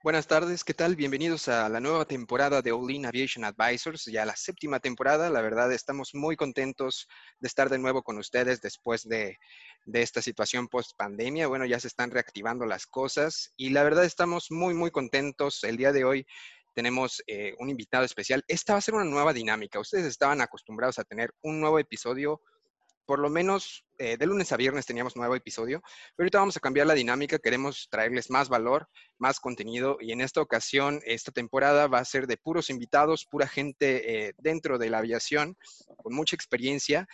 Buenas tardes, ¿qué tal? Bienvenidos a la nueva temporada de All In Aviation Advisors, ya la séptima temporada. La verdad, estamos muy contentos de estar de nuevo con ustedes después de, esta situación post pandemia. Bueno, ya se están reactivando las cosas y la verdad estamos muy, muy contentos. El día de hoy tenemos eh, un invitado especial. Esta va a ser una nueva dinámica. Ustedes estaban acostumbrados a tener un nuevo episodio por lo menos eh, de lunes a viernes teníamos nuevo episodio, pero ahorita vamos a cambiar la dinámica, queremos traerles más valor, más contenido y en esta ocasión, esta temporada va a ser de puros invitados, pura gente eh, dentro de la aviación con mucha experiencia.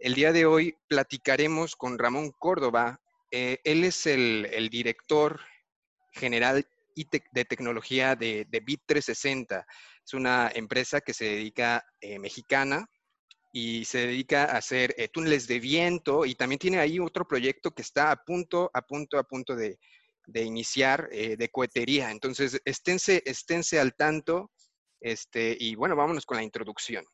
El día de hoy platicaremos con Ramón Córdoba, eh, él es el, director general de tecnología de, de Bit 360. Es una empresa que se dedica mexicana, y se dedica a hacer eh, túneles de viento y también tiene ahí otro proyecto que está a punto, a punto, a punto de, iniciar eh, de cohetería. Entonces, esténse, esténse al tanto este, y bueno, vámonos con la introducción.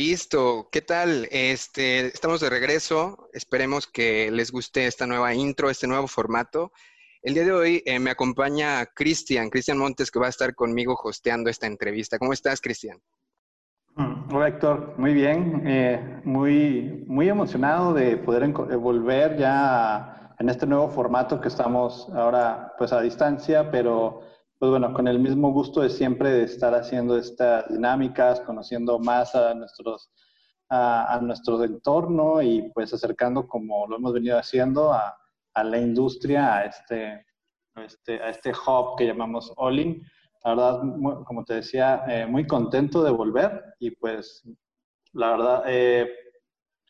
Listo, ¿qué tal? Este, estamos de regreso. Esperemos que les guste esta nueva intro, este nuevo formato. El día de hoy eh, me acompaña Cristian, Cristian Montes, que va a estar conmigo hosteando esta entrevista. ¿Cómo estás, Cristian? Mm, hola, Héctor. Muy bien. Eh, muy, muy emocionado de poder eh, volver ya en este nuevo formato que estamos ahora pues a distancia, pero pues bueno, con el mismo gusto de siempre de estar haciendo estas dinámicas, conociendo más a nuestros a, nuestro entorno y pues acercando como lo hemos venido haciendo a, a la industria, a este, a este, a este hub que llamamos Olin. La verdad, como te decía, eh, muy contento de volver y pues la verdad, eh,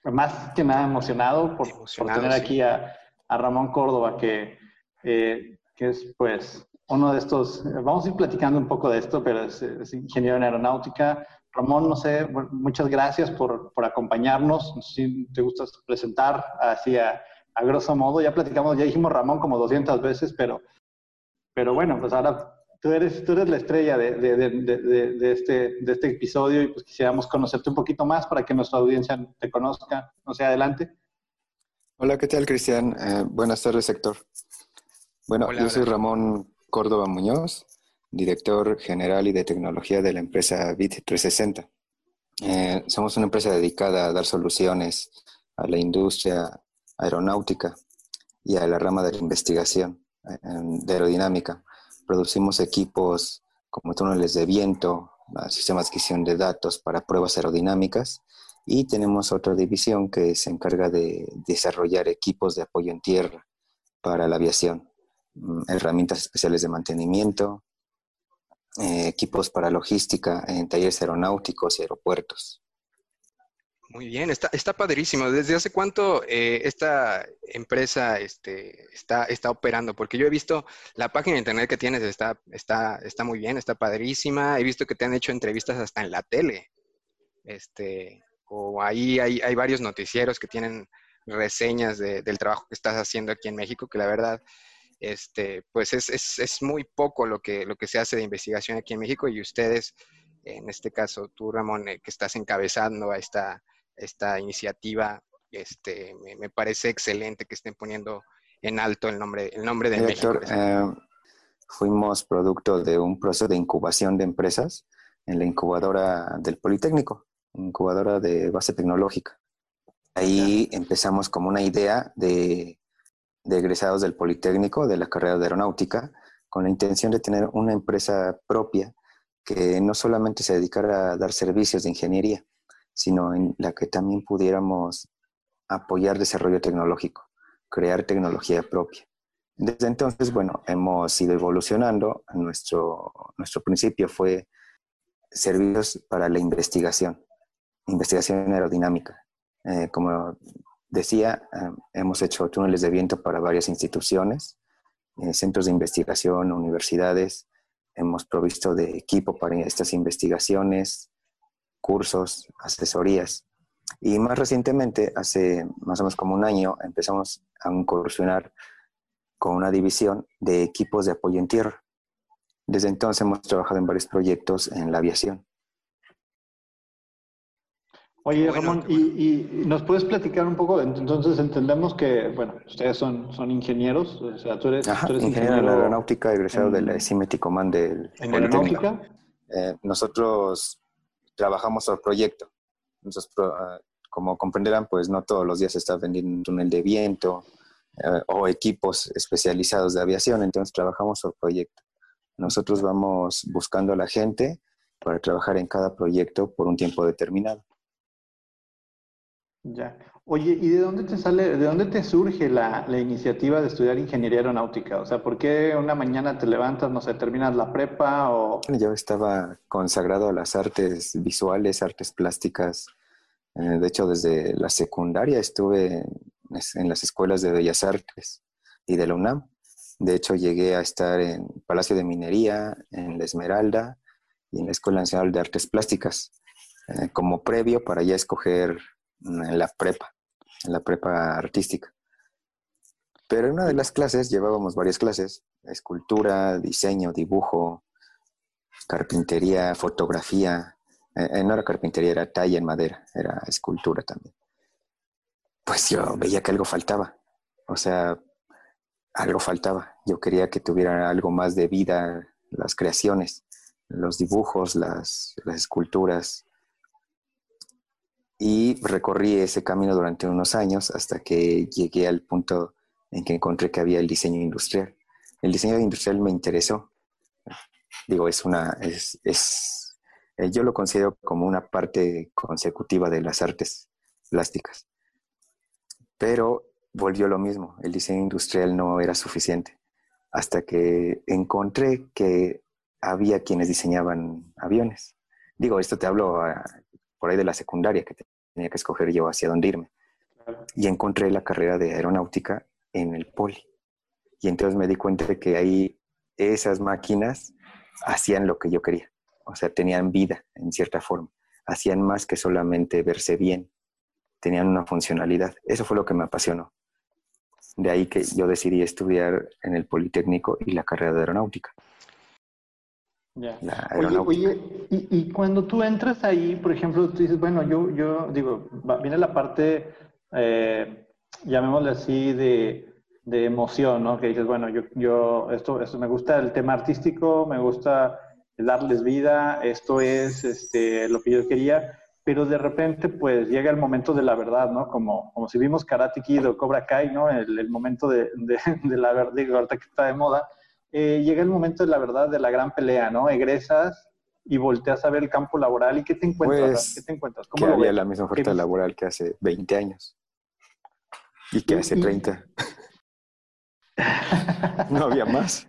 más que nada emocionado por, por tener aquí a, a, Ramón Córdoba, que, eh, que es pues uno de estos, vamos a ir platicando un poco de esto, pero es, ingeniero en aeronáutica. Ramón, no sé, muchas gracias por, por acompañarnos. No sé si te gusta presentar así a, a, grosso modo. Ya platicamos, ya dijimos Ramón como 200 veces, pero, pero bueno, pues ahora tú eres, tú eres la estrella de, de, de, de, este, de este episodio y pues quisiéramos conocerte un poquito más para que nuestra audiencia te conozca. No sé, adelante. Hola, ¿qué tal, Cristian? Eh, buenas tardes, sector. Bueno, yo soy Ramón Córdoba Muñoz, director general y de tecnología de la empresa Bit360. Eh, somos una empresa dedicada a dar soluciones a la industria aeronáutica y a la rama de la investigación de aerodinámica. Producimos equipos como túneles de viento, sistemas de adquisición de datos para pruebas aerodinámicas y tenemos otra división que se encarga de desarrollar equipos de apoyo en tierra para la aviación. Mm, herramientas especiales de mantenimiento, eh, equipos para logística en talleres aeronáuticos y aeropuertos. Muy bien, está, está padrísimo. ¿Desde hace cuánto eh, esta empresa este, está, está operando? Porque yo he visto la página de internet que tienes, está, está, está muy bien, está padrísima. He visto que te han hecho entrevistas hasta en la tele. Este, o ahí hay, hay varios noticieros que tienen reseñas del trabajo que estás haciendo aquí en México, que la verdad este, pues es, es, es, muy poco lo que, lo que se hace de investigación aquí en México y ustedes, en este caso tú, Ramón, eh, que estás encabezando a esta, esta iniciativa, este, me, parece excelente que estén poniendo en alto el nombre, el nombre de México. Eh, fuimos producto de un proceso de incubación de empresas en la incubadora del Politécnico, incubadora de base tecnológica. Ahí empezamos como una idea de de egresados del Politécnico, de la carrera de aeronáutica, con la intención de tener una empresa propia que no solamente se dedicara a dar servicios de ingeniería, sino en la que también pudiéramos apoyar desarrollo tecnológico, crear tecnología propia. Desde entonces, bueno, hemos ido evolucionando. Nuestro, nuestro principio fue servicios para la investigación, investigación aerodinámica. Eh, como decía, eh, hemos hecho túneles de viento para varias instituciones, eh, centros de investigación, universidades. Hemos provisto de equipo para estas investigaciones, cursos, asesorías. Y más recientemente, hace más o menos como un año, empezamos a incursionar con una división de equipos de apoyo en tierra. Desde entonces hemos trabajado en varios proyectos en la aviación. Oye, Ramón, y, nos puedes platicar un poco? Entonces entendemos que, bueno, ustedes son, son ingenieros, o sea, tú eres, ingeniero, en aeronáutica, egresado de la CIMET Command del ¿En aeronáutica? Eh, nosotros trabajamos al proyecto. Ah, como comprenderán, pues no todos los días se está vendiendo un túnel de viento eh, o equipos especializados de aviación, entonces trabajamos por proyecto. Nosotros vamos buscando a la gente para trabajar en cada proyecto por un tiempo determinado. Ya. Oye, ¿y de dónde te sale, de dónde te surge la, iniciativa de estudiar ingeniería aeronáutica? O sea, ¿por qué una mañana te levantas, no sé, terminas la prepa o...? Yo estaba consagrado a las artes visuales, artes plásticas. Eh, de hecho, desde la secundaria estuve en las escuelas de Bellas Artes y de la UNAM. De hecho, llegué a estar en Palacio de Minería, en la Esmeralda y en la Escuela Nacional de Artes Plásticas, eh, como previo para ya escoger en la prepa, en la prepa artística. Pero en una de las clases, llevábamos varias clases, escultura, diseño, dibujo, carpintería, fotografía. Eh, eh, no era carpintería, era talla en madera, era escultura también. Pues yo veía que algo faltaba. O sea, algo faltaba. Yo quería que tuviera algo más de vida las creaciones, los dibujos, las, las esculturas, y recorrí ese camino durante unos años hasta que llegué al punto en que encontré que había el diseño industrial. El diseño industrial me interesó. Digo, es una, es, es, eh, yo lo considero como una parte consecutiva de las artes plásticas. Pero volvió lo mismo, el diseño industrial no era suficiente hasta que encontré que había quienes diseñaban aviones. Digo, esto te hablo ah, por ahí de la secundaria, que tenía que escoger yo hacia dónde irme. Y encontré la carrera de aeronáutica en el poli. Y entonces me di cuenta de que ahí esas máquinas hacían lo que yo quería. O sea, tenían vida en cierta forma. Hacían más que solamente verse bien. Tenían una funcionalidad. Eso fue lo que me apasionó. De ahí que yo decidí estudiar en el Politécnico y la carrera de aeronáutica. Oye, y, cuando tú entras ahí, por ejemplo, tú dices, bueno, yo, yo digo, viene la parte, eh, llamémosle así, de, emoción, ¿no? Que dices, bueno, yo, yo esto, esto me gusta el tema artístico, me gusta darles vida, esto es este, lo que yo quería, pero de repente pues llega el momento de la verdad, ¿no? Como, como si vimos Karate Kid o Cobra Kai, ¿no? El, momento de, de, de la verdad, ahorita que está de moda, eh, llega el momento de la verdad, de la gran pelea, ¿no? Egresas y volteas a ver el campo laboral y ¿qué te encuentras? Pues, ¿Qué te encuentras? ¿Cómo que había la misma oferta laboral que hace 20 años y que hace 30. no había más.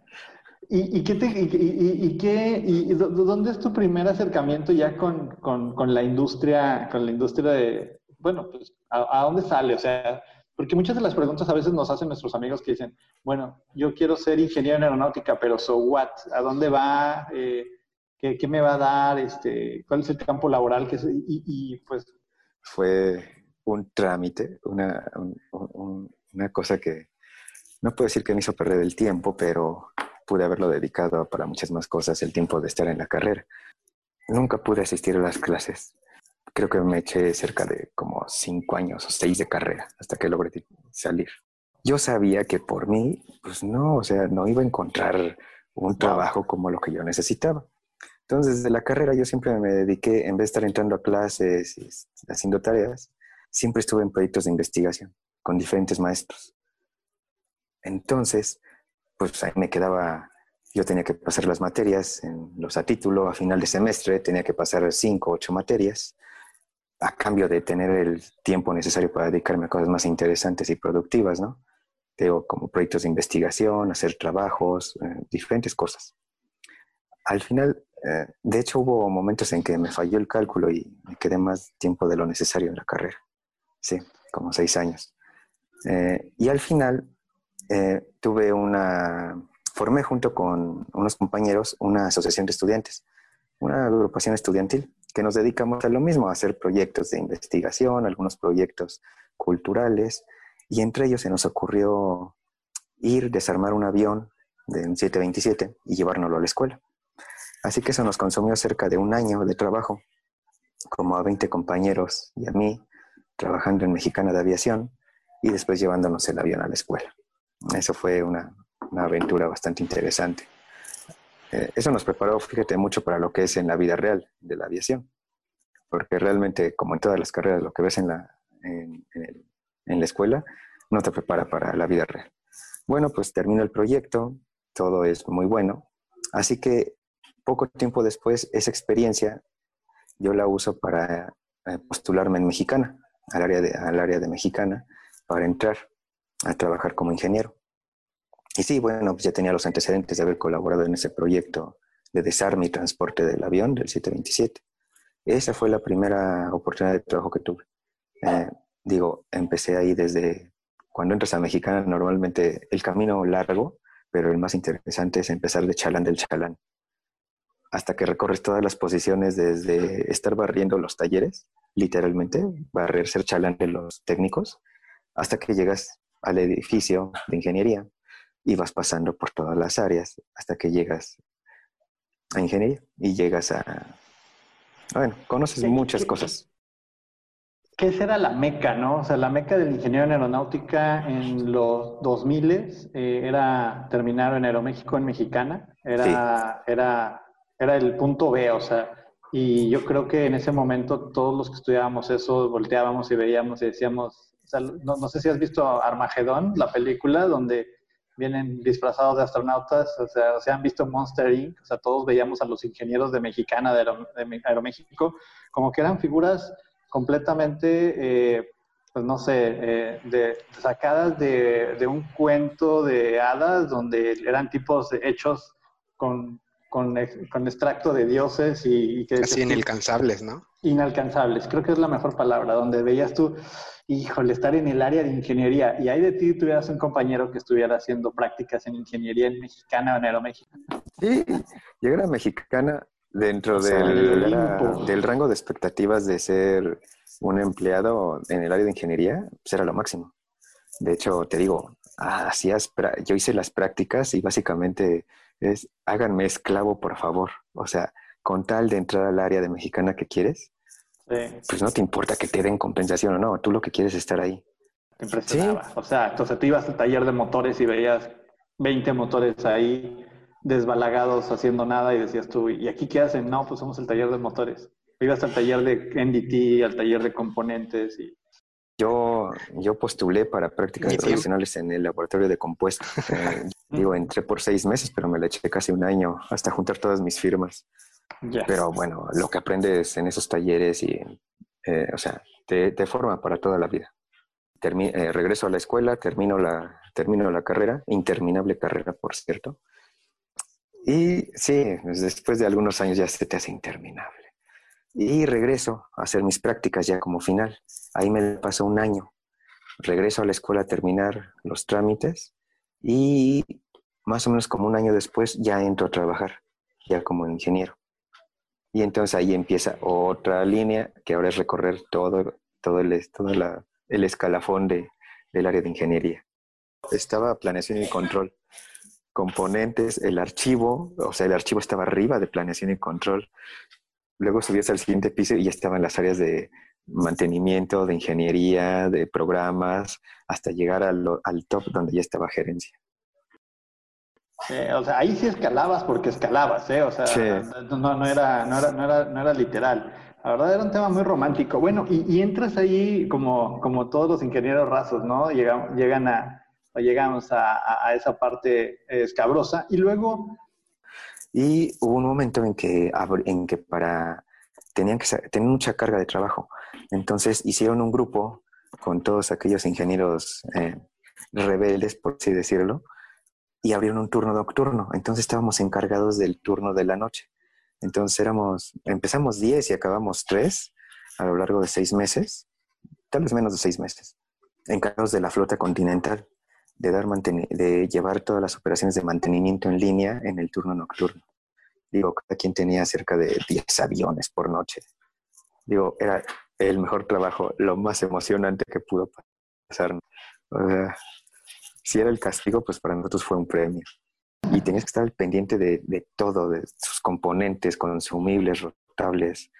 ¿Y, qué te, y, qué, y, dónde es tu primer acercamiento ya con, con, con, la industria, con la industria de, bueno, pues, ¿a, ¿a, dónde sale? O sea, porque muchas de las preguntas a veces nos hacen nuestros amigos que dicen, bueno, yo quiero ser ingeniero en aeronáutica, pero so what? ¿A dónde va? Eh, ¿qué, me va a dar? Este, ¿Cuál es el campo laboral? Que y, pues... Fue un trámite, una, una cosa que no puedo decir que me hizo perder el tiempo, pero pude haberlo dedicado para muchas más cosas el tiempo de estar en la carrera. Nunca pude asistir a las clases creo que me eché cerca de como cinco años o seis de carrera hasta que logré salir. Yo sabía que por mí, pues no, o sea, no iba a encontrar un trabajo como lo que yo necesitaba. Entonces, desde la carrera yo siempre me dediqué, en vez de estar entrando a clases y haciendo tareas, siempre estuve en proyectos de investigación con diferentes maestros. Entonces, pues ahí me quedaba, yo tenía que pasar las materias en los a título, a final de semestre, tenía que pasar cinco, ocho materias a cambio de tener el tiempo necesario para dedicarme a cosas más interesantes y productivas, ¿no? Tengo como proyectos de investigación, hacer trabajos, eh, diferentes cosas. Al final, eh, de hecho, hubo momentos en que me falló el cálculo y me quedé más tiempo de lo necesario en la carrera. Sí, como seis años. Eh, y al final eh, tuve una, formé junto con unos compañeros una asociación de estudiantes, una agrupación estudiantil, que nos dedicamos a lo mismo, a hacer proyectos de investigación, algunos proyectos culturales, y entre ellos se nos ocurrió ir, desarmar un avión de un 727 y llevárnoslo a la escuela. Así que eso nos consumió cerca de un año de trabajo, como a 20 compañeros y a mí, trabajando en Mexicana de Aviación y después llevándonos el avión a la escuela. Eso fue una, aventura bastante interesante. Eh, eso nos preparó, fíjate, mucho para lo que es en la vida real de la aviación, porque realmente, como en todas las carreras, lo que ves en la, en, la escuela no te prepara para la vida real. Bueno, pues termino el proyecto, todo es muy bueno, así que poco tiempo después esa experiencia yo la uso para eh, postularme en Mexicana, al área, de, al área de Mexicana, para entrar a trabajar como ingeniero. Y sí, bueno, pues ya tenía los antecedentes de haber colaborado en ese proyecto de desarme y transporte del avión del 727. Esa fue la primera oportunidad de trabajo que tuve. Eh, digo, empecé ahí desde cuando entras a Mexicana, normalmente el camino largo, pero el más interesante es empezar de chalán del chalán hasta que recorres todas las posiciones desde estar barriendo los talleres, literalmente, barrer, ser chalán de los técnicos, hasta que llegas al edificio de ingeniería y vas pasando por todas las áreas hasta que llegas a ingeniería y llegas a... Bueno, conoces muchas cosas. ¿Qué será la meca, no? O sea, la meca del ingeniero en aeronáutica en los 2000 eh, era terminar en Aeroméxico en Mexicana. Era, era era el punto B, o sea, y yo creo que en ese momento todos los que estudiábamos eso volteábamos y veíamos y decíamos, o sea, no, sé si has visto Armagedón, la película donde vienen disfrazados de astronautas, o sea, o han visto Monster Inc., o sea, todos veíamos a los ingenieros de Mexicana, de, Aeroméxico, como que eran figuras completamente, eh, pues no sé, eh, de, sacadas de, de, un cuento de hadas donde eran tipos hechos con con, con extracto de dioses y, que... Así inalcanzables, ¿no? Inalcanzables, creo que es la mejor palabra, donde veías tú, híjole, estar en el área de ingeniería y ahí de ti tuvieras un compañero que estuviera haciendo prácticas en ingeniería en mexicana o en aeroméxico. Sí, llegar a mexicana dentro del, del rango de expectativas de ser un empleado en el área de ingeniería, pues era lo máximo. De hecho, te digo, hacías, yo hice las prácticas y básicamente es háganme esclavo, por favor. O sea, con tal de entrar al área de mexicana que quieres, pues no te importa que te den compensación o no, tú lo que quieres es estar ahí. Te impresionaba. O sea, entonces tú ibas al taller de motores y veías 20 motores ahí desbalagados haciendo nada y decías tú, ¿y aquí qué hacen? No, pues somos el taller de motores. Ibas al taller de NDT, al taller de componentes y yo, yo postulé para prácticas profesionales en el laboratorio de compuestos. Eh, digo, entré por seis meses, pero me le eché casi un año hasta juntar todas mis firmas. Pero bueno, lo que aprendes en esos talleres y, eh, o sea, te, forma para toda la vida. Eh, regreso a la escuela, termino la, termino la carrera, interminable carrera, por cierto. Y sí, pues después de algunos años ya se te hace interminable. Y regreso a hacer mis prácticas ya como final. Ahí me pasó un año. Regreso a la escuela a terminar los trámites y más o menos como un año después ya entro a trabajar, ya como ingeniero. Y entonces ahí empieza otra línea que ahora es recorrer todo, todo, el, todo el escalafón de, del área de ingeniería. Estaba planeación y control, componentes, el archivo, o sea, el archivo estaba arriba de planeación y control. Luego subías al siguiente piso y ya estaban las áreas de mantenimiento, de ingeniería, de programas, hasta llegar al, top donde ya estaba gerencia. O sea, ahí sí escalabas porque escalabas, ¿eh? O sea, no, era, no, era, no, era, no era literal. La verdad era un tema muy romántico. Bueno, y, entras ahí como, como todos los ingenieros rasos, ¿no? Llegan, llegan a, o llegamos a, a, esa parte escabrosa y luego y hubo un momento en que, en que para, tenían que tener mucha carga de trabajo. Entonces hicieron un grupo con todos aquellos ingenieros eh, rebeldes, por así decirlo, y abrieron un turno nocturno. Entonces estábamos encargados del turno de la noche. Entonces éramos, empezamos 10 y acabamos 3 a lo largo de seis meses, tal vez menos de seis meses. encargados de la flota continental de, dar de llevar todas las operaciones de mantenimiento en línea en el turno nocturno. Digo, cada quien tenía cerca de 10 aviones por noche. Digo, era el mejor trabajo, lo más emocionante que pudo pasar. Si era el castigo, pues para nosotros fue un premio. Y tenías que estar al pendiente de, de todo, de sus componentes, consumibles, rotables,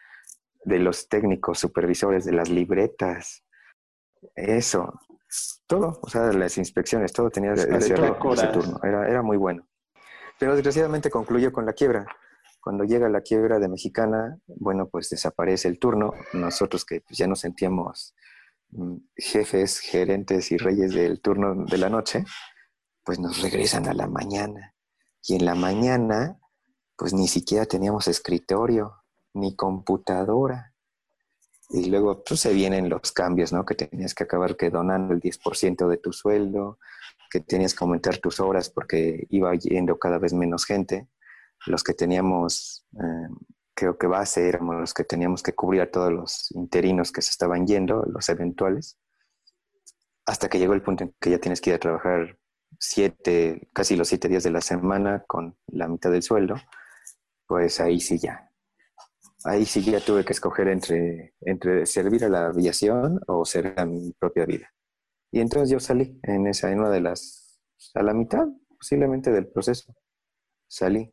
de los técnicos, supervisores, de las libretas. Eso, todo, o sea, las inspecciones, todo tenía que hacerlo ese turno. Era, era muy bueno. Pero desgraciadamente concluyó con la quiebra. Cuando llega la quiebra de Mexicana, bueno, pues desaparece el turno. Nosotros que pues, ya nos sentíamos jefes, gerentes y reyes del turno de la noche, pues nos regresan a la mañana. Y en la mañana, pues ni siquiera teníamos escritorio, ni computadora. Y luego pues, se vienen los cambios, ¿no? Que tenías que acabar que donando el 10% de tu sueldo, que tenías que aumentar tus horas porque iba yendo cada vez menos gente. Los que teníamos, eh, creo que base, éramos los que teníamos que cubrir a todos los interinos que se estaban yendo, los eventuales. Hasta que llegó el punto en que ya tienes que ir a trabajar siete, casi los siete días de la semana con la mitad del sueldo, pues ahí sí ya, ahí sí ya tuve que escoger entre, entre servir a la aviación o servir a mi propia vida. Y entonces yo salí en esa, en una de las, a la mitad posiblemente del proceso. Salí.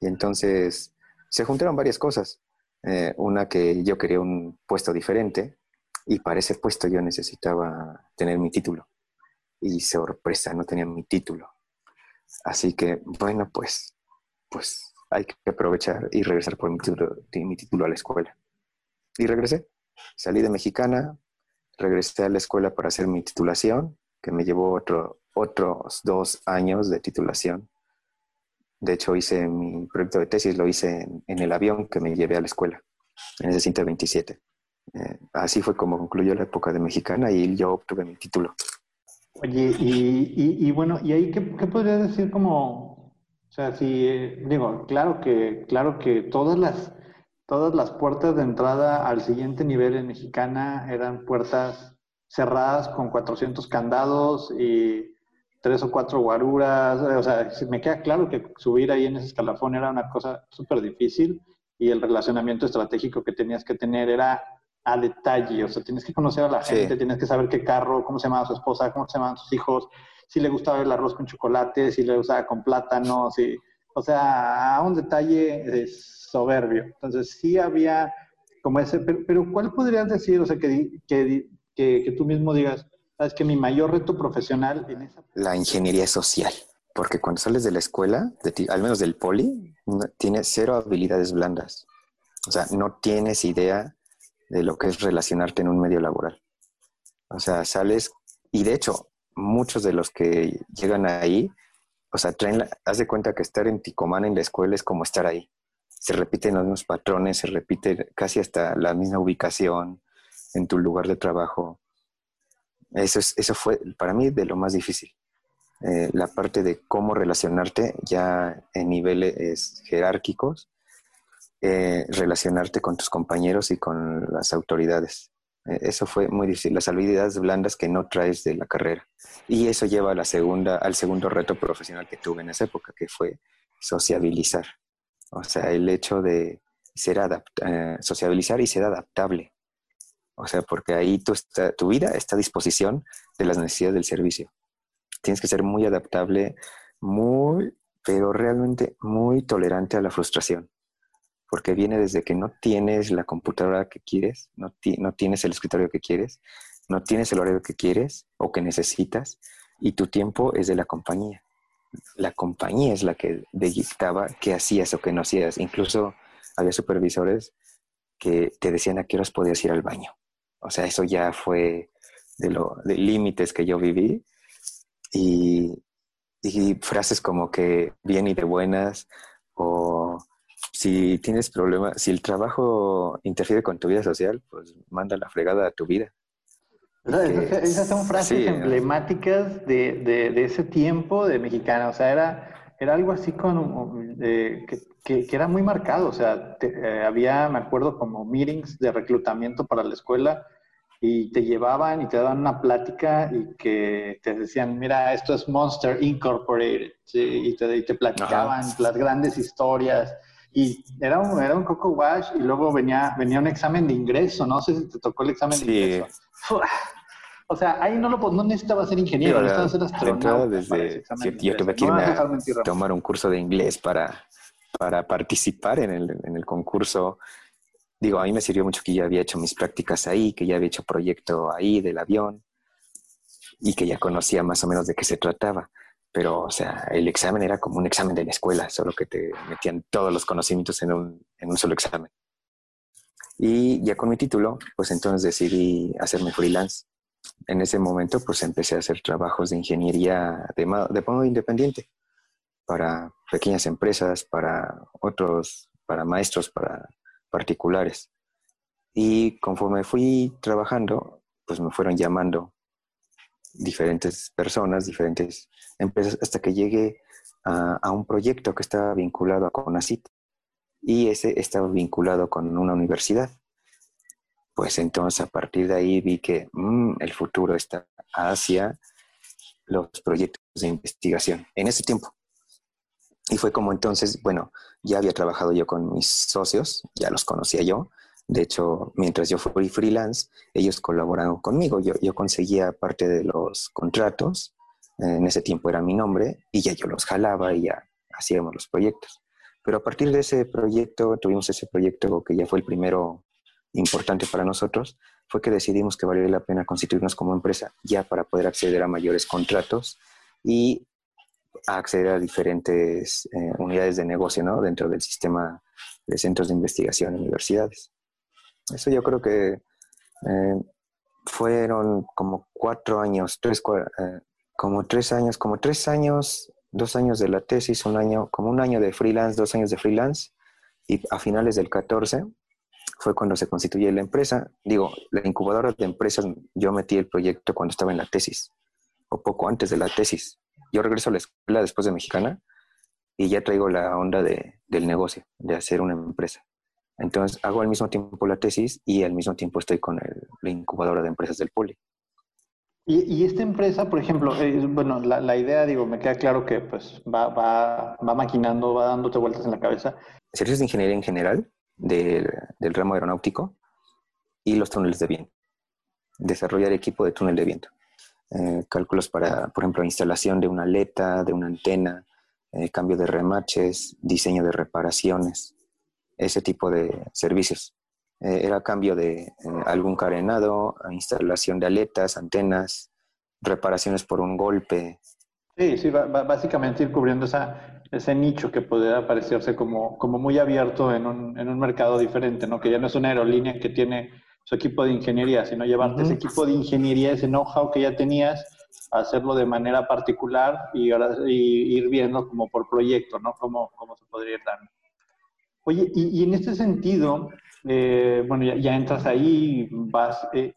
Y entonces se juntaron varias cosas. Eh, una que yo quería un puesto diferente y para ese puesto yo necesitaba tener mi título. Y sorpresa, no tenía mi título. Así que, bueno, pues, pues hay que aprovechar y regresar por mi título, a la escuela. Y regresé. Salí de mexicana, regresé a la escuela para hacer mi titulación, que me llevó otro, otros dos años de titulación. De hecho, hice mi proyecto de tesis, lo hice en, el avión que me llevé a la escuela, en ese 127. Eh, así fue como concluyó la época de mexicana y yo obtuve mi título. Oye, y, bueno, ¿y ahí qué, qué podrías decir como o sea, sí, digo, claro que, claro que todas las, todas las puertas de entrada al siguiente nivel en Mexicana eran puertas cerradas con 400 candados y tres o cuatro guaruras. O sea, me queda claro que subir ahí en ese escalafón era una cosa súper difícil y el relacionamiento estratégico que tenías que tener era a detalle. O sea, tienes que conocer a la gente, tienes que saber qué carro, cómo se llamaba su esposa, cómo se llamaban sus hijos, si le gustaba el arroz con chocolate, si le gustaba con plátano, si, o sea, a un detalle soberbio. Entonces sí había como ese, pero, ¿cuál podrías decir, o sea, que, que, que, tú mismo digas, sabes que mi mayor reto profesional en esa... La ingeniería social, porque cuando sales de la escuela, de al menos del poli, tienes cero habilidades blandas. O sea, no tienes idea de lo que es relacionarte en un medio laboral. O sea, sales, y de hecho, muchos de los que llegan ahí, o sea, traen, haz de cuenta que estar en Ticomán en la escuela es como estar ahí. Se repiten los mismos patrones, se repite casi hasta la misma ubicación en tu lugar de trabajo. Eso, es, eso fue para mí de lo más difícil. Eh, la parte de cómo relacionarte ya en niveles jerárquicos, eh, relacionarte con tus compañeros y con las autoridades. Eh, eso fue muy difícil, las habilidades blandas que no traes de la carrera. Y eso lleva a la segunda, al segundo reto profesional que tuve en esa época, que fue sociabilizar. O sea, el hecho de ser sociabilizar y ser adaptable. O sea, porque ahí tu, vida está a disposición de las necesidades del servicio. Tienes que ser muy adaptable, muy, pero realmente muy tolerante a la frustración porque viene desde que no tienes la computadora que quieres, no, no tienes el escritorio que quieres, no tienes el horario que quieres o que necesitas, y tu tiempo es de la compañía. La compañía es la que dictaba qué hacías o qué no hacías. Incluso había supervisores que te decían a qué horas podías ir al baño. O sea, eso ya fue de los límites que yo viví. Y, y frases como que bien y de buenas, o si tienes problemas, si el trabajo interfiere con tu vida social, pues manda la fregada a tu vida. esas son frases emblemáticas de, de, ese tiempo de mexicana. O sea, era, era algo así con, que, que, era muy marcado. O sea, eh, había, me acuerdo, como meetings de reclutamiento para la escuela y te llevaban y te daban una plática y que te decían, mira, esto es Monster Incorporated, y, te, te, platicaban las grandes historias. Y era un, era un coco wash y luego venía, venía un examen de ingreso, no sé si te tocó el examen de ingreso. O sea, ahí no, lo, no necesitaba ser ingeniero, no necesitaba ser astronauta. Desde, yo tuve que irme a tomar un curso de inglés para, para participar en el, en el concurso digo, a mí me sirvió mucho que ya había hecho mis prácticas ahí, que ya había hecho proyecto ahí del avión y que ya conocía más o menos de qué se trataba. Pero, o sea, el examen era como un examen de la escuela, solo que te metían todos los conocimientos en un, en un solo examen. Y ya con mi título, pues entonces decidí hacerme freelance. En ese momento, pues empecé a hacer trabajos de ingeniería de, de modo independiente para pequeñas empresas, para otros, para maestros, para particulares. Y conforme fui trabajando, pues me fueron llamando diferentes personas, diferentes empresas, hasta que llegué a, un proyecto que estaba vinculado a CONACIT y ese estaba vinculado con una universidad. Pues entonces a partir de ahí vi que mm, el futuro está hacia los proyectos de investigación en ese tiempo. Y fue como entonces, bueno, ya había trabajado yo con mis socios, ya los conocía yo. De hecho, mientras yo fui freelance, ellos colaboraron conmigo. Yo, yo conseguía parte de los contratos, en ese tiempo era mi nombre, y ya yo los jalaba y ya hacíamos los proyectos. Pero a partir de ese proyecto, tuvimos ese proyecto que ya fue el primero importante para nosotros, fue que decidimos que valía la pena constituirnos como empresa ya para poder acceder a mayores contratos y a acceder a diferentes eh, unidades de negocio ¿no? dentro del sistema de centros de investigación universidades. Eso yo creo que eh, fueron como cuatro años, tres, eh, como tres años, como tres años, dos años de la tesis, un año, como un año de freelance, dos años de freelance, y a finales del 14 fue cuando se constituye la empresa. Digo, la incubadora de empresas, yo metí el proyecto cuando estaba en la tesis, o poco antes de la tesis yo regreso a la escuela después de Mexicana y ya traigo la onda de, del negocio, de hacer una empresa. Entonces hago al mismo tiempo la tesis y al mismo tiempo estoy con el, la incubadora de empresas del Poli. Y, y esta empresa, por ejemplo, eh, bueno, la, la, idea, digo, me queda claro que pues va, va, va, maquinando, va dándote vueltas en la cabeza. Servicios de ingeniería en general del, del ramo aeronáutico y los túneles de viento. Desarrollar equipo de túnel de viento. Eh, cálculos para, por ejemplo, instalación de una aleta, de una antena, eh, cambio de remaches, diseño de reparaciones, ese tipo de servicios. Eh, era cambio de algún carenado, instalación de aletas, antenas, reparaciones por un golpe. Sí, sí, básicamente ir cubriendo esa, ese nicho que puede parecerse como, como muy abierto en un, en un mercado diferente, ¿no? que ya no es una aerolínea que tiene su equipo de ingeniería, sino llevarte ese equipo de ingeniería, ese know-how que ya tenías, hacerlo de manera particular y, ahora, ir viendo como por proyecto, ¿no? Cómo, cómo se podría ir dando. Oye, y, y en este sentido, eh, bueno, ya, entras ahí, vas, eh,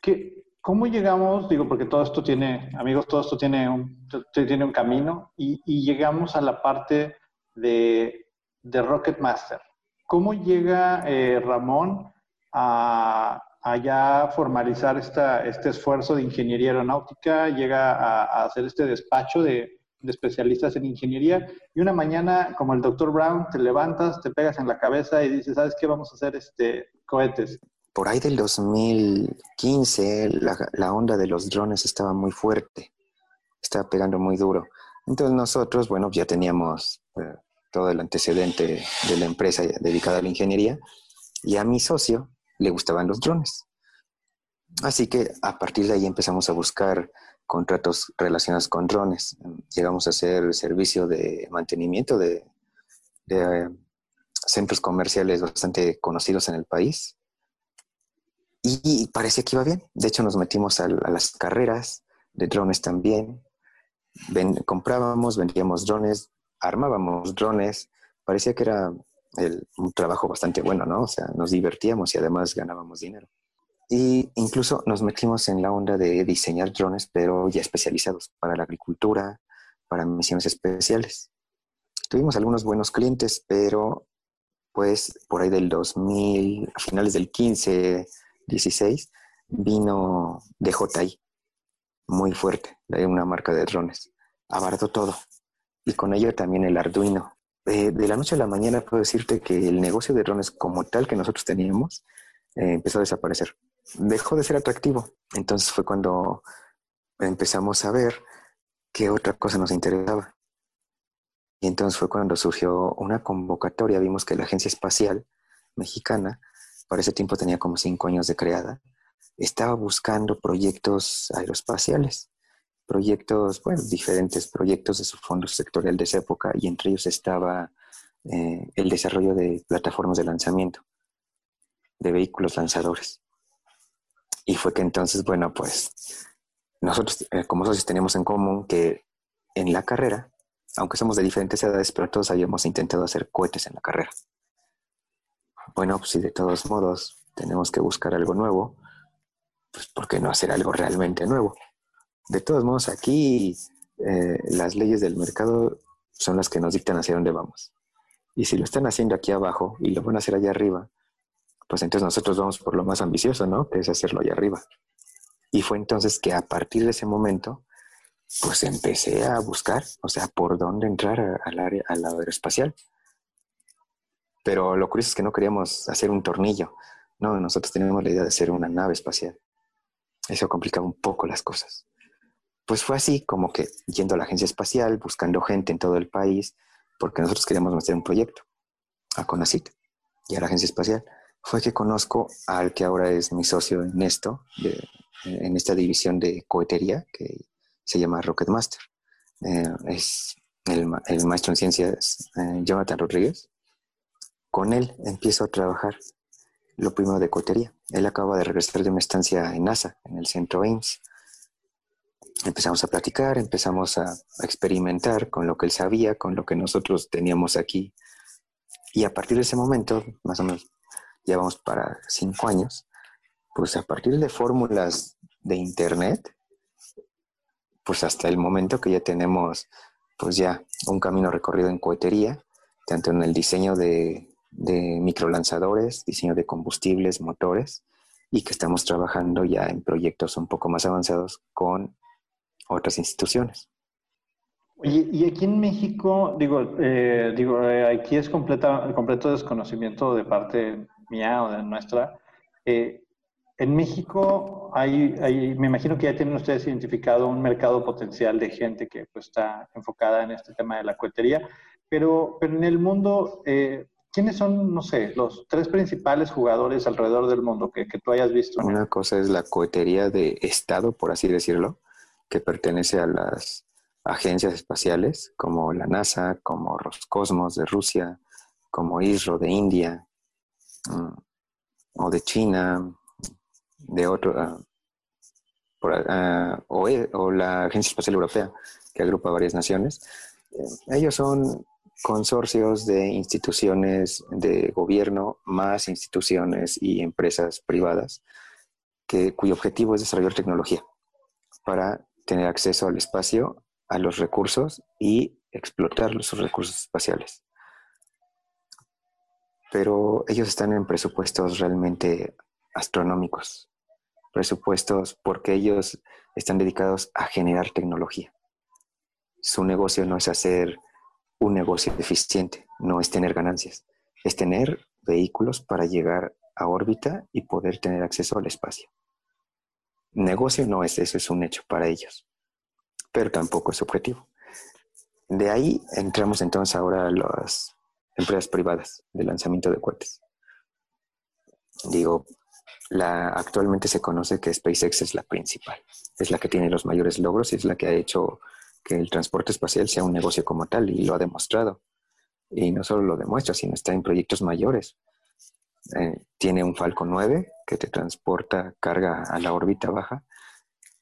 ¿qué, ¿cómo llegamos? Digo, porque todo esto tiene, amigos, todo esto tiene un, tiene un camino y, y llegamos a la parte de, de Rocket Master. ¿Cómo llega eh, Ramón a, ya formalizar esta, este esfuerzo de ingeniería aeronáutica, llega a, hacer este despacho de, especialistas en ingeniería y una mañana, como el doctor Brown, te levantas, te pegas en la cabeza y dices, ¿sabes qué? Vamos a hacer este, cohetes. Por ahí del 2015, la, la onda de los drones estaba muy fuerte, estaba pegando muy duro. Entonces nosotros, bueno, ya teníamos eh, todo el antecedente de la empresa dedicada a la ingeniería y a mi socio le gustaban los drones. Así que a partir de ahí empezamos a buscar contratos relacionados con drones. Llegamos a hacer servicio de mantenimiento de, eh, centros comerciales bastante conocidos en el país. Y, parecía que iba bien. De hecho, nos metimos a, las carreras de drones también. comprábamos, vendíamos drones, armábamos drones. Parecía que era un trabajo bastante bueno, ¿no? O sea, nos divertíamos y además ganábamos dinero. Y incluso nos metimos en la onda de diseñar drones, pero ya especializados para la agricultura, para misiones especiales. Tuvimos algunos buenos clientes, pero pues por ahí del 2000, a finales del 15, 16, vino DJI, muy fuerte, una marca de drones. Abarató todo. Y con ello también el Arduino. Eh, de la noche a la mañana puedo decirte que el negocio de drones como tal que nosotros teníamos eh, empezó a desaparecer. Dejó de ser atractivo. Entonces fue cuando empezamos a ver qué otra cosa nos interesaba. Y entonces fue cuando surgió una convocatoria. Vimos que la Agencia Espacial Mexicana, para ese tiempo tenía como cinco años de creada, estaba buscando proyectos aeroespaciales, proyectos, bueno, diferentes proyectos de su fondo sectorial de esa época, y entre ellos estaba eh, el desarrollo de plataformas de lanzamiento, de vehículos lanzadores. Y fue que entonces, bueno, pues nosotros eh, como socios tenemos en común que en la carrera, aunque somos de diferentes edades, pero todos habíamos intentado hacer cohetes en la carrera. Bueno, pues si de todos modos tenemos que buscar algo nuevo, pues ¿por qué no hacer algo realmente nuevo? De todos modos, aquí eh, las leyes del mercado son las que nos dictan hacia dónde vamos. Y si lo están haciendo aquí abajo y lo van a hacer allá arriba, pues entonces nosotros vamos por lo más ambicioso, ¿no? Que es hacerlo allá arriba. Y fue entonces que a partir de ese momento, pues empecé a buscar, o sea, por dónde entrar al área, al aeroespacial. Pero lo curioso es que no queríamos hacer un tornillo. No, nosotros teníamos la idea de hacer una nave espacial. Eso complicaba un poco las cosas. Pues fue así como que yendo a la agencia espacial, buscando gente en todo el país, porque nosotros queríamos hacer un proyecto a CONACIT y a la agencia espacial. Fue que conozco al que ahora es mi socio en esto, en esta división de cohetería que se llama Rocket Master. Eh, es el, maestro en ciencias eh, Jonathan Rodríguez. Con él empiezo a trabajar lo primero de cotería. Él acaba de regresar de una estancia en NASA, en el centro Ames. Empezamos a platicar, empezamos a experimentar con lo que él sabía, con lo que nosotros teníamos aquí. Y a partir de ese momento, más o menos, ya vamos para cinco años, pues a partir de fórmulas de Internet, pues hasta el momento que ya tenemos pues ya un camino recorrido en cohetería, tanto en el diseño de de microlanzadores, diseño de combustibles, motores, y que estamos trabajando ya en proyectos un poco más avanzados con otras instituciones. Oye, y aquí en México, digo, eh, digo eh, aquí es completa, completo desconocimiento de parte mía o de nuestra. Eh, en México hay, hay, me imagino que ya tienen ustedes identificado un mercado potencial de gente que pues, está enfocada en este tema de la cohetería, pero, pero en el mundo, ¿Quiénes son, no sé, los tres principales jugadores alrededor del mundo que, tú hayas visto? Una cosa es la cohetería de Estado, por así decirlo, que pertenece a las agencias espaciales como la NASA, como Roscosmos de Rusia, como ISRO de India, mm, o de China, de otro, ah, ah, e, o, la Agencia Espacial Europea, que agrupa varias naciones. Eh, ellos son consorcios de instituciones de gobierno más instituciones y empresas privadas que, cuyo objetivo es desarrollar tecnología para tener acceso al espacio, a los recursos y explotar los recursos espaciales. Pero ellos están en presupuestos realmente astronómicos, presupuestos porque ellos están dedicados a generar tecnología. Su negocio no es hacer un negocio eficiente, no es tener ganancias, es tener vehículos para llegar a órbita y poder tener acceso al espacio. Negocio no es eso, es un hecho para ellos, pero tampoco es objetivo. De ahí entramos entonces ahora a las empresas privadas de lanzamiento de cohetes. Digo, actualmente se conoce que SpaceX es la principal, es la que tiene los mayores logros y es la que ha hecho que el transporte espacial sea un negocio como tal y lo ha demostrado. Y no solo lo demuestra, sino está en proyectos mayores. Eh, tiene un Falcon 9 que te transporta carga a la órbita baja.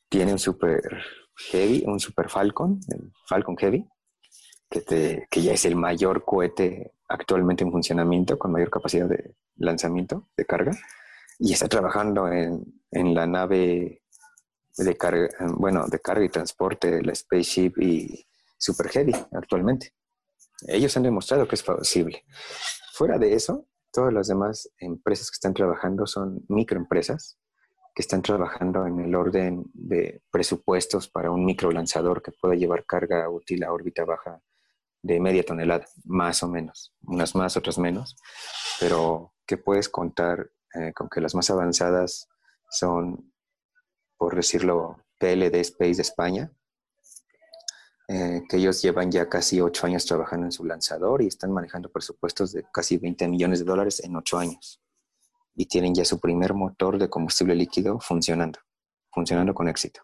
Tiene un Super Heavy, un Super Falcon, el Falcon Heavy, que, te, que ya es el mayor cohete actualmente en funcionamiento con mayor capacidad de lanzamiento de carga. Y está trabajando en, en la nave de carga, bueno, de carga y transporte, la Spaceship y Super Heavy actualmente. Ellos han demostrado que es posible. Fuera de eso, todas las demás empresas que están trabajando son microempresas que están trabajando en el orden de presupuestos para un microlanzador que pueda llevar carga útil a órbita baja de media tonelada, más o menos, unas más, otras menos, pero que puedes contar eh, con que las más avanzadas son, por decirlo, PLD Space de España, eh, que ellos llevan ya casi ocho años trabajando en su lanzador y están manejando presupuestos de casi 20 millones de dólares en ocho años. Y tienen ya su primer motor de combustible líquido funcionando, funcionando con éxito.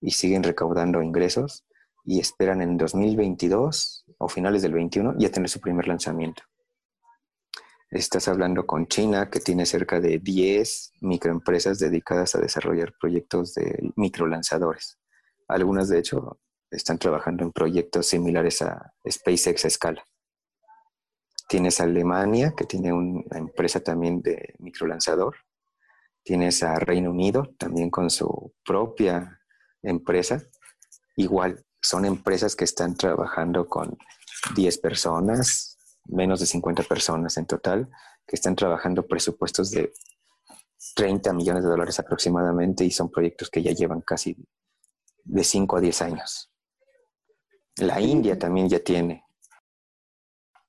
Y siguen recaudando ingresos y esperan en 2022 o finales del 21 ya tener su primer lanzamiento. Estás hablando con China, que tiene cerca de 10 microempresas dedicadas a desarrollar proyectos de microlanzadores. Algunas, de hecho, están trabajando en proyectos similares a SpaceX a escala. Tienes a Alemania, que tiene una empresa también de microlanzador. Tienes a Reino Unido, también con su propia empresa. Igual, son empresas que están trabajando con 10 personas, menos de 50 personas en total, que están trabajando presupuestos de 30 millones de dólares aproximadamente y son proyectos que ya llevan casi de 5 a 10 años. La India también ya tiene.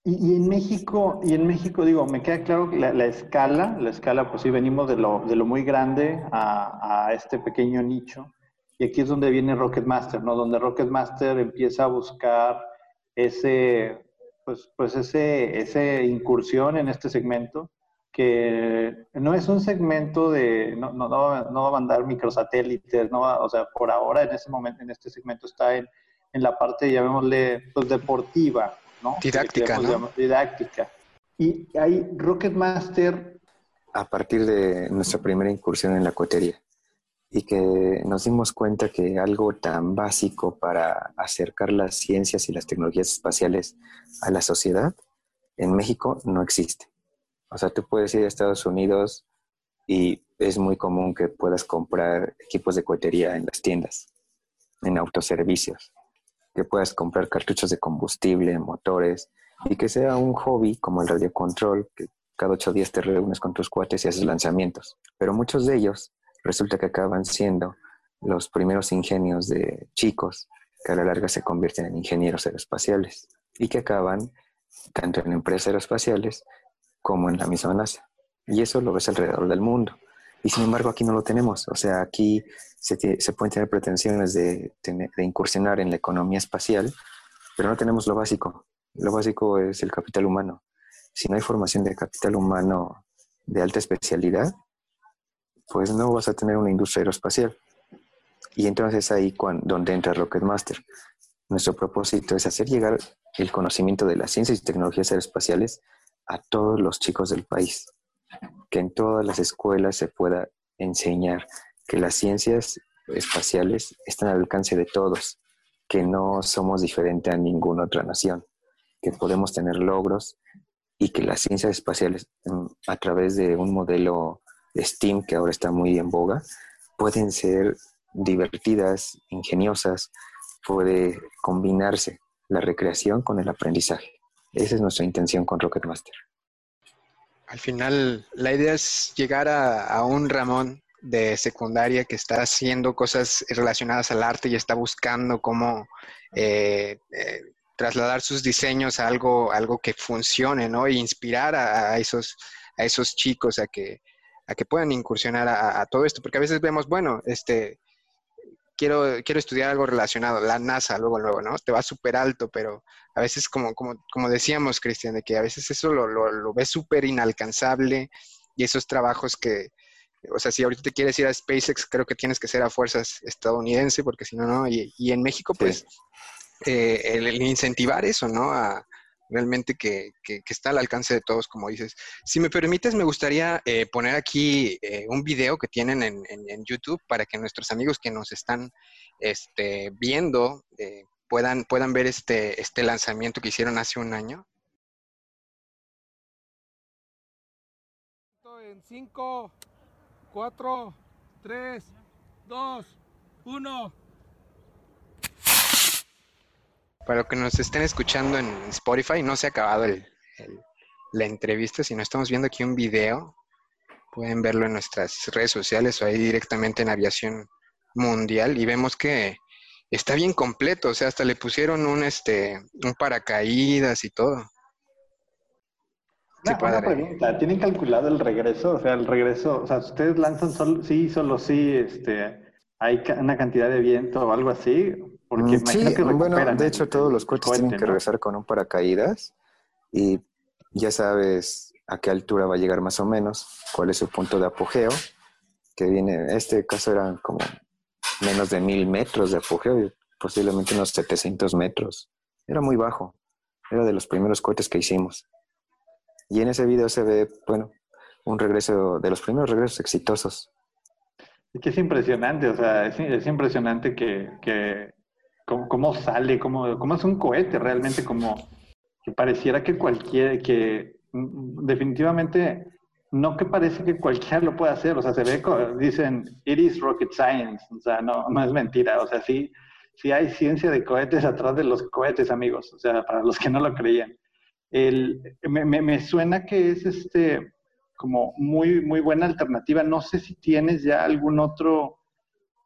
Y, en México, y en México digo, me queda claro que la, escala, la escala, pues sí, venimos de lo, de lo muy grande a, a, este pequeño nicho. Y aquí es donde viene Rocketmaster, ¿no? Donde Rocketmaster empieza a buscar ese, pues, pues ese, ese incursión en este segmento, que no es un segmento de, no, no, no va a mandar microsatélites, no o sea, por ahora en este momento, en este segmento está en en la parte, llamémosle, pues, deportiva, ¿no? Didáctica, ¿no? Didáctica. Y hay Rocketmaster. A partir de nuestra primera incursión en la cotería y que nos dimos cuenta que algo tan básico para acercar las ciencias y las tecnologías espaciales a la sociedad en México no existe. O sea, tú puedes ir a Estados Unidos y es muy común que puedas comprar equipos de cohetería en las tiendas, en autoservicios que puedas comprar cartuchos de combustible, motores, y que sea un hobby como el radiocontrol, que cada ocho días te reúnes con tus cuates y haces lanzamientos. Pero muchos de ellos resulta que acaban siendo los primeros ingenios de chicos que a la larga se convierten en ingenieros aeroespaciales y que acaban tanto en empresas aeroespaciales como en la misma NASA. Y eso lo ves alrededor del mundo. Y sin embargo aquí no lo tenemos. O sea, aquí se, pueden tener pretensiones de, incursionar en la economía espacial, pero no tenemos lo básico. Lo básico es el capital humano. Si no hay formación de capital humano de alta especialidad, pues no vas a tener una industria aeroespacial. Y entonces ahí cuando, donde entra Rocketmaster. Nuestro propósito es hacer llegar el conocimiento de las ciencias y tecnologías aeroespaciales a todos los chicos del país que en todas las escuelas se pueda enseñar que las ciencias espaciales están al alcance de todos, que no somos diferentes a ninguna otra nación, que podemos tener logros y que las ciencias espaciales mm, a través de un modelo de STEAM que ahora está muy en boga, pueden ser divertidas, ingeniosas, puede combinarse la recreación con el aprendizaje. Esa es nuestra intención con Rocketmaster al final la idea es llegar a, un Ramón de secundaria que está haciendo cosas relacionadas al arte y está buscando cómo eh, eh, trasladar sus diseños a algo, algo que funcione, ¿no? E inspirar a, esos, a esos chicos a que, a que puedan incursionar a, a, todo esto, porque a veces vemos, bueno, este, quiero, quiero estudiar algo relacionado, la NASA, luego, luego, ¿no? Te va súper alto, pero a veces, como, como, como decíamos, Cristian, de que a veces eso lo, lo, lo ves súper inalcanzable y esos trabajos que, o sea, si ahorita te quieres ir a SpaceX, creo que tienes que ser a fuerzas estadounidense, porque si no, no. Y, y en México, pues, eh, el, incentivar eso, ¿no? A, realmente que, está al alcance de todos, como dices. Si me permites, me gustaría eh, poner aquí eh, un video que tienen en, YouTube para que nuestros amigos que nos están este, viendo eh, puedan, puedan ver este, este lanzamiento que hicieron hace un año. En 5, 4, 3, 2, 1. Para los que nos estén escuchando en Spotify, no se ha acabado la entrevista, sino estamos viendo aquí un video Pueden verlo en nuestras redes sociales o ahí directamente en Aviación Mundial y vemos que está bien completo, o sea, hasta le pusieron un este un paracaídas y todo. Una, pregunta, ¿tienen calculado el regreso? O sea, el regreso, o sea, ustedes lanzan solo sí, solo sí, este, hay una cantidad de viento o algo así, porque mm, sí, bueno, de hecho todos los coches tienen que regresar con un paracaídas y ya sabes a qué altura va a llegar más o menos, cuál es su punto de apogeo, que viene, en este caso eran como menos de mil metros de apogeo posiblemente unos 700 metros. Era muy bajo, era de los primeros cohetes que hicimos. Y en ese video se ve, bueno, un regreso, de los primeros regresos exitosos. Y que es impresionante, o sea, es, impresionante que, que cómo, sale, cómo, cómo, es un cohete realmente, como que pareciera que cualquier, que mm, definitivamente no que parece que cualquiera lo puede hacer, o sea, se ve, dicen, it is rocket science, o sea, no, no es mentira, o sea, sí, sí hay ciencia de cohetes atrás de los cohetes, amigos, o sea, para los que no lo creían. El, me, me, suena que es este, como muy, muy buena alternativa. No sé si tienes ya algún otro.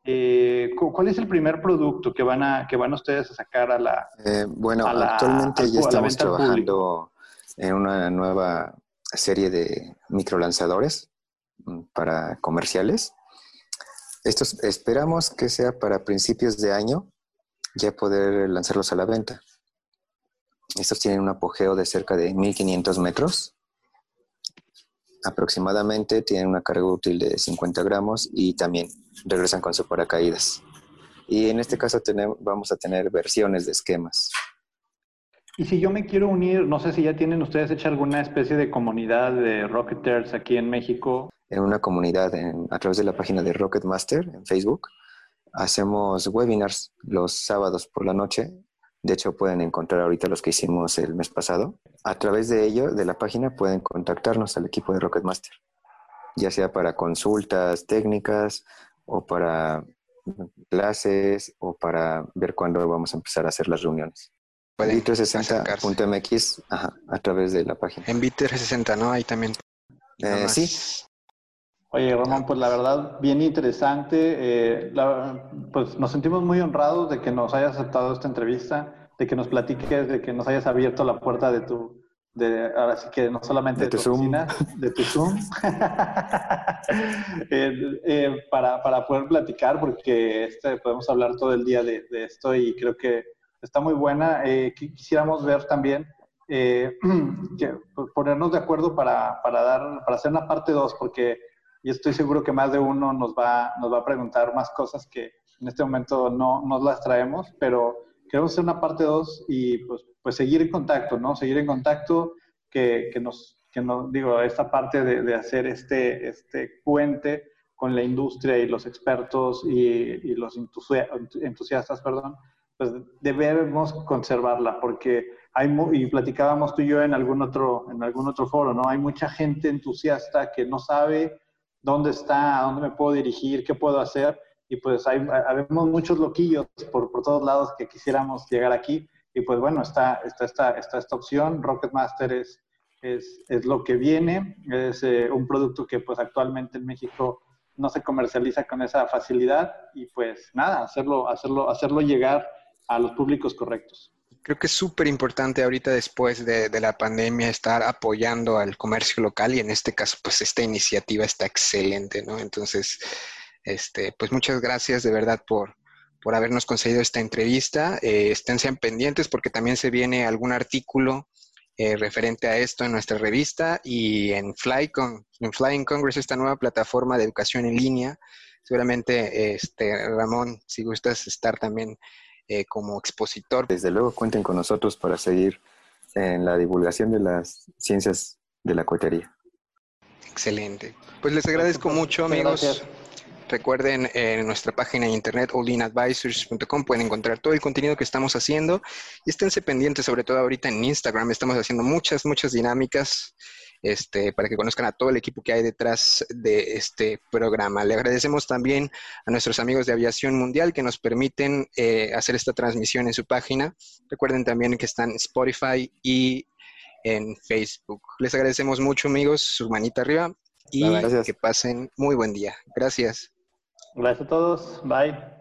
Eh, ¿Cuál es el primer producto que van a, que van ustedes a sacar a la. Eh, bueno, actualmente ya estamos trabajando en una nueva serie de microlanzadores mm, para comerciales. Estos esperamos que sea para principios de año ya poder lanzarlos a la venta. Estos tienen un apogeo de cerca de 1500 metros. Aproximadamente tienen una carga útil de 50 gramos y también regresan con su paracaídas. Y en este caso tenemos, vamos a tener versiones de esquemas. Y si yo me quiero unir, no sé si ya tienen ustedes hecha alguna especie de comunidad de Rocketers aquí en México. En una comunidad a través de la página de Rocketmaster en Facebook. Hacemos webinars los sábados por la noche de hecho, pueden encontrar ahorita los que hicimos el mes pasado. A través de ello, de la página, pueden contactarnos al equipo de Rocketmaster, ya sea para consultas técnicas o para clases o para ver cuándo vamos a empezar a hacer las reuniones. En 360.mx a través de la página. En Bit360, ¿no? Ahí también. Eh, sí, Oye, Ramón, pues la verdad, bien interesante. Eh, pues nos sentimos muy honrados de que nos hayas aceptado esta entrevista, de que nos platiques, de que nos hayas abierto la puerta de tu, de, ahora sí que no solamente de, tu, Oficina, de tu Zoom, eh, eh, para, para, poder platicar, porque este, podemos hablar todo el día de, de esto y creo que está muy buena. quisiéramos ver también que, pues, ponernos de acuerdo para, para, dar, para hacer una parte 2, porque y estoy seguro que más de uno nos va, nos va a preguntar más cosas que en este momento no nos las traemos, pero queremos hacer una parte 2 y pues, pues seguir en contacto, ¿no? Seguir en contacto, que, que nos, que nos, digo, esta parte de, de, hacer este, este puente con la industria y los expertos y, y los entusiastas, perdón, pues debemos conservarla porque hay, y platicábamos tú y yo en algún otro, en algún otro foro, ¿no? Hay mucha gente entusiasta que no sabe dónde está, a dónde me puedo dirigir, qué puedo hacer. Y pues hay, habemos muchos loquillos por, por todos lados que quisiéramos llegar aquí. Y pues bueno, está, está, está, está esta opción. Rocketmaster es, es, es lo que viene. Es eh, un producto que pues actualmente en México no se comercializa con esa facilidad. Y pues nada, hacerlo, hacerlo, hacerlo llegar a los públicos correctos. Creo que es súper importante ahorita después de, la pandemia estar apoyando al comercio local y en este caso pues esta iniciativa está excelente, ¿no? Entonces, este, pues muchas gracias de verdad por, por habernos concedido esta entrevista. Eh, esténse pendientes porque también se viene algún artículo eh, referente a esto en nuestra revista y en, Fly en Flying Congress, esta nueva plataforma de educación en línea. Seguramente, este, Ramón, si gustas estar también eh, como expositor. Desde luego cuenten con nosotros para seguir en la divulgación de las ciencias de la cohetería. Excelente. Pues les agradezco mucho, amigos. Recuerden en nuestra página de internet allinadvisors.com pueden encontrar todo el contenido que estamos haciendo y esténse pendientes, sobre todo ahorita en Instagram. Estamos haciendo muchas, muchas dinámicas este, para que conozcan a todo el equipo que hay detrás de este programa. Le agradecemos también a nuestros amigos de Aviación Mundial que nos permiten eh, hacer esta transmisión en su página. Recuerden también que están en Spotify y en Facebook. Les agradecemos mucho, amigos, su manita arriba. y que pasen muy buen día. Gracias. Gracias a todos. Bye.